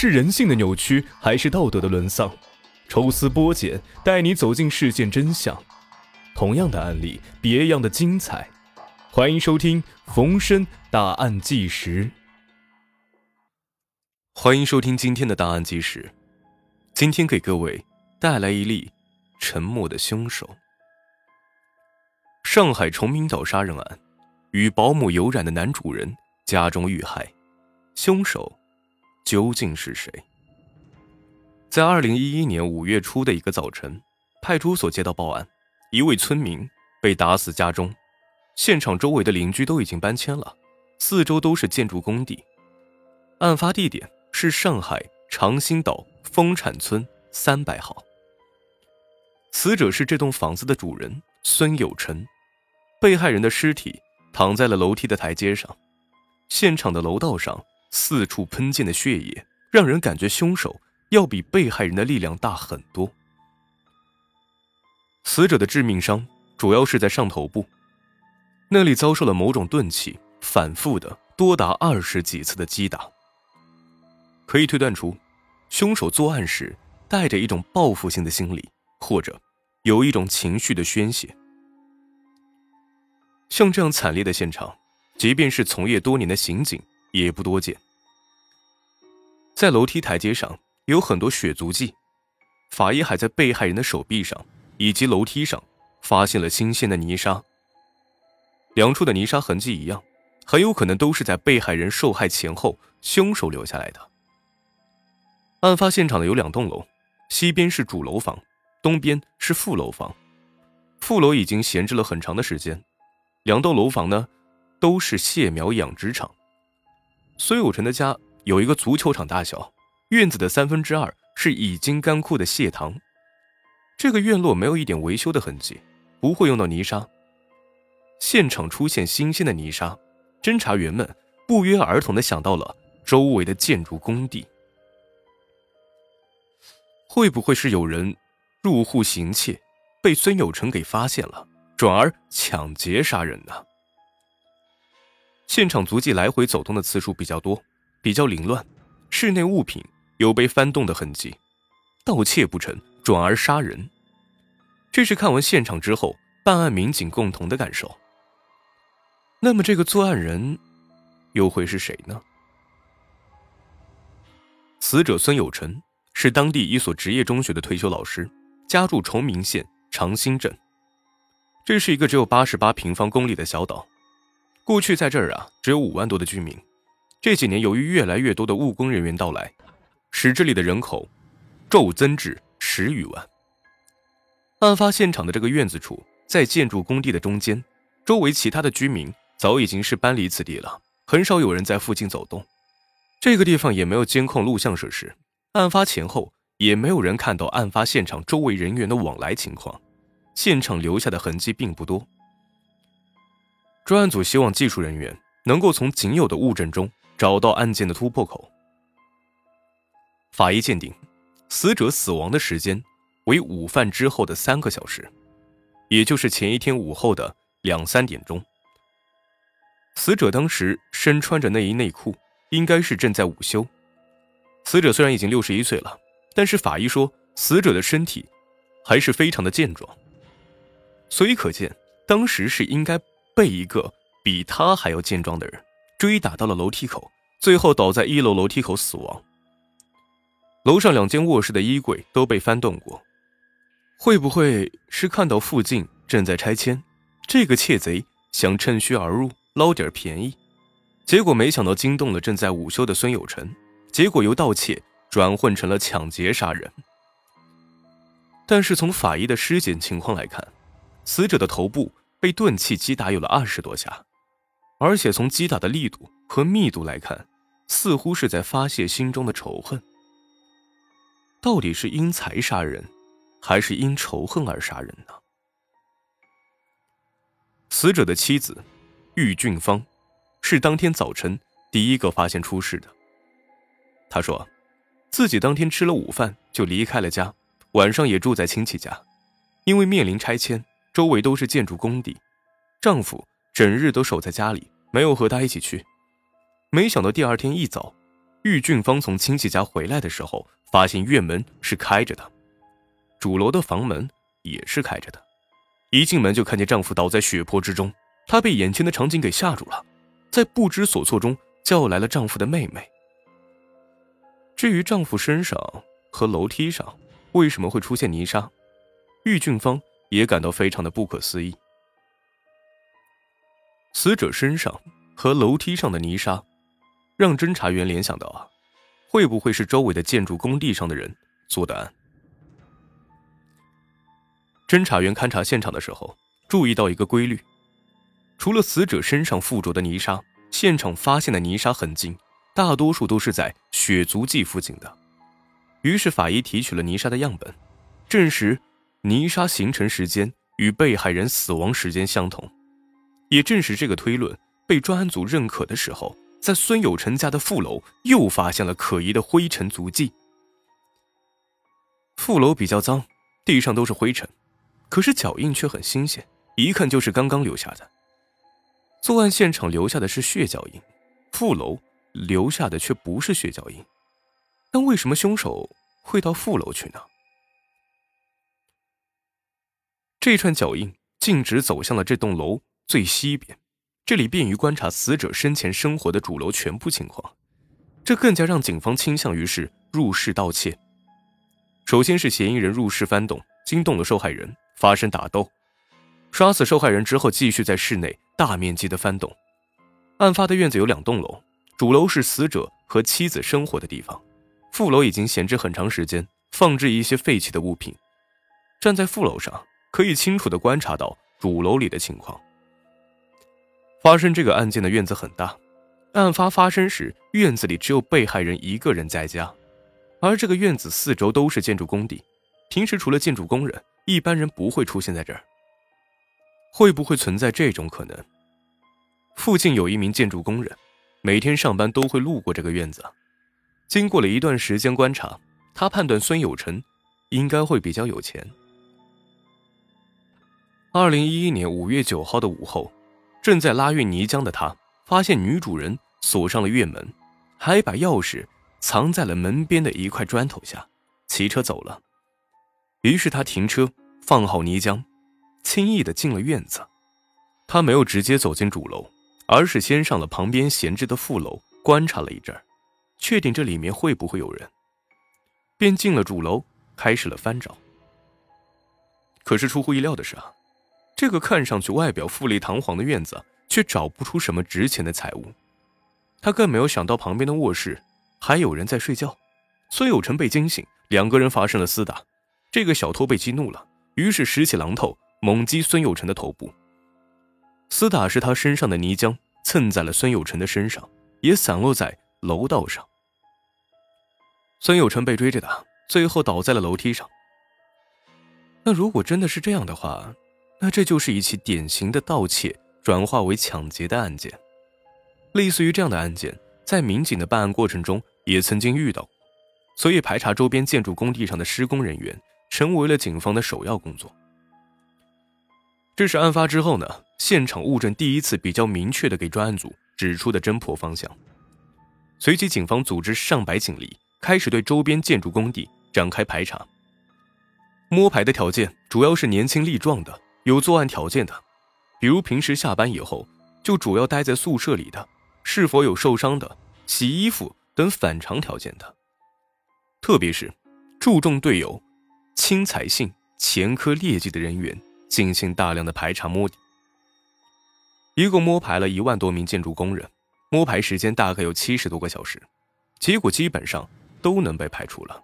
是人性的扭曲，还是道德的沦丧？抽丝剥茧，带你走进事件真相。同样的案例，别样的精彩。欢迎收听《逢申大案纪实》。欢迎收听今天的大案纪实。今天给各位带来一例沉默的凶手。上海崇明岛杀人案，与保姆有染的男主人家中遇害，凶手究竟是谁？在二零一一年五月初的一个早晨，派出所接到报案，一位村民被打死家中，现场周围的邻居都已经搬迁了，四周都是建筑工地。案发地点是上海长兴岛丰产村三百号。死者是这栋房子的主人孙有成。被害人的尸体躺在了楼梯的台阶上，现场的楼道上四处喷溅的血液，让人感觉凶手要比被害人的力量大很多。死者的致命伤主要是在上头部，那里遭受了某种钝器反复的多达二十几次的击打。可以推断出，凶手作案时带着一种报复性的心理，或者有一种情绪的宣泄。像这样惨烈的现场，即便是从业多年的刑警也不多见。在楼梯台阶上有很多血足迹，法医还在被害人的手臂上以及楼梯上发现了新鲜的泥沙。两处的泥沙痕迹一样，很有可能都是在被害人受害前后凶手留下来的。案发现场的有两栋楼，西边是主楼房，东边是副楼房。副楼已经闲置了很长的时间。两栋楼房呢，都是蟹苗养殖场。孙有成的家有一个足球场大小，院子的三分之二是已经干枯的蟹塘。这个院落没有一点维修的痕迹，不会用到泥沙。现场出现新鲜的泥沙，侦查员们不约而同的想到了周围的建筑工地。会不会是有人入户行窃，被孙有成给发现了？转而抢劫杀人呢？现场足迹来回走动的次数比较多，比较凌乱，室内物品有被翻动的痕迹，盗窃不成，转而杀人。这是看完现场之后，办案民警共同的感受。那么，这个作案人又会是谁呢？死者孙有成是当地一所职业中学的退休老师，家住崇明县长兴镇。这是一个只有八十八平方公里的小岛，过去在这儿啊只有五万多的居民。这几年由于越来越多的务工人员到来，使这里的人口骤增至十余万。案发现场的这个院子处在建筑工地的中间，周围其他的居民早已经是搬离此地了，很少有人在附近走动。这个地方也没有监控录像设施，案发前后也没有人看到案发现场周围人员的往来情况。现场留下的痕迹并不多。专案组希望技术人员能够从仅有的物证中找到案件的突破口。法医鉴定，死者死亡的时间为午饭之后的三个小时，也就是前一天午后的两三点钟。死者当时身穿着内衣内裤，应该是正在午休。死者虽然已经六十一岁了，但是法医说死者的身体还是非常的健壮。所以可见，当时是应该被一个比他还要健壮的人追打到了楼梯口，最后倒在一楼楼梯口死亡。楼上两间卧室的衣柜都被翻动过，会不会是看到附近正在拆迁，这个窃贼想趁虚而入捞点便宜，结果没想到惊动了正在午休的孙有成，结果由盗窃转混成了抢劫杀人。但是从法医的尸检情况来看，死者的头部被钝器击打有了二十多下，而且从击打的力度和密度来看，似乎是在发泄心中的仇恨。到底是因财杀人，还是因仇恨而杀人呢？死者的妻子郁俊芳是当天早晨第一个发现出事的。他说，自己当天吃了午饭就离开了家，晚上也住在亲戚家，因为面临拆迁。周围都是建筑工地，丈夫整日都守在家里，没有和她一起去。没想到第二天一早，郁俊芳从亲戚家回来的时候，发现院门是开着的，主楼的房门也是开着的。一进门就看见丈夫倒在血泊之中，她被眼前的场景给吓住了，在不知所措中叫来了丈夫的妹妹。至于丈夫身上和楼梯上为什么会出现泥沙，郁俊芳也感到非常的不可思议。死者身上和楼梯上的泥沙，让侦查员联想到啊，会不会是周围的建筑工地上的人做的案？侦查员勘察现场的时候，注意到一个规律：除了死者身上附着的泥沙，现场发现的泥沙痕迹大多数都是在血足迹附近的。于是法医提取了泥沙的样本，证实泥沙形成时间与被害人死亡时间相同。也正是这个推论被专案组认可的时候，在孙有成家的副楼又发现了可疑的灰尘足迹。副楼比较脏，地上都是灰尘，可是脚印却很新鲜，一看就是刚刚留下的。作案现场留下的是血脚印，副楼留下的却不是血脚印，那为什么凶手会到副楼去呢？这串脚印径直走向了这栋楼。最西边，这里便于观察死者生前生活的主楼全部情况，这更加让警方倾向于是入室盗窃。首先是嫌疑人入室翻动，惊动了受害人，发生打斗，杀死受害人之后，继续在室内大面积的翻动。案发的院子有两栋楼，主楼是死者和妻子生活的地方，副楼已经闲置很长时间，放置一些废弃的物品。站在副楼上，可以清楚的观察到主楼里的情况。发生这个案件的院子很大，案发发生时院子里只有被害人一个人在家，而这个院子四周都是建筑工地，平时除了建筑工人，一般人不会出现在这儿。会不会存在这种可能？附近有一名建筑工人，每天上班都会路过这个院子。经过了一段时间观察，他判断孙有成应该会比较有钱。二零一一年五月九号的午后。正在拉运泥浆的他，发现女主人锁上了院门，还把钥匙藏在了门边的一块砖头下，骑车走了。于是他停车，放好泥浆，轻易的进了院子。他没有直接走进主楼，而是先上了旁边闲置的副楼，观察了一阵确定这里面会不会有人，便进了主楼，开始了翻找。可是出乎意料的是啊。这个看上去外表富丽堂皇的院子，却找不出什么值钱的财物。他更没有想到旁边的卧室还有人在睡觉。孙有成被惊醒，两个人发生了厮打。这个小偷被激怒了，于是拾起榔头猛击孙有成的头部。厮打时，他身上的泥浆蹭在了孙有成的身上，也散落在楼道上。孙有成被追着打，最后倒在了楼梯上。那如果真的是这样的话，那这就是一起典型的盗窃转化为抢劫的案件。类似于这样的案件，在民警的办案过程中也曾经遇到过，所以排查周边建筑工地上的施工人员成为了警方的首要工作。这是案发之后呢，现场物证第一次比较明确的给专案组指出的侦破方向。随即，警方组织上百警力开始对周边建筑工地展开排查。摸排的条件主要是年轻力壮的。有作案条件的，比如平时下班以后就主要待在宿舍里的，是否有受伤的、洗衣服等反常条件的，特别是注重对有轻财性、前科劣迹的人员进行大量的排查摸底。一共摸排了一万多名建筑工人，摸排时间大概有七十多个小时，结果基本上都能被排除了。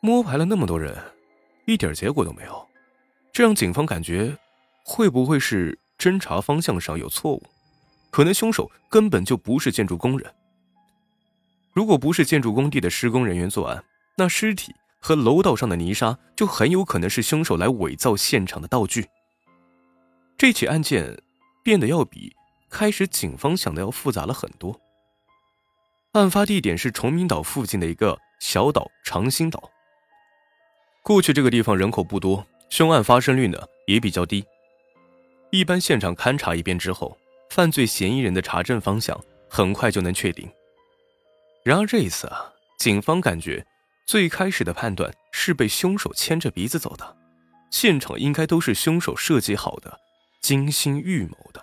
摸排了那么多人，一点结果都没有。这让警方感觉，会不会是侦查方向上有错误？可能凶手根本就不是建筑工人。如果不是建筑工地的施工人员作案，那尸体和楼道上的泥沙就很有可能是凶手来伪造现场的道具。这起案件变得要比开始警方想的要复杂了很多。案发地点是崇明岛附近的一个小岛长兴岛。过去这个地方人口不多。凶案发生率呢也比较低，一般现场勘查一遍之后，犯罪嫌疑人的查证方向很快就能确定。然而这一次啊，警方感觉最开始的判断是被凶手牵着鼻子走的，现场应该都是凶手设计好的、精心预谋的。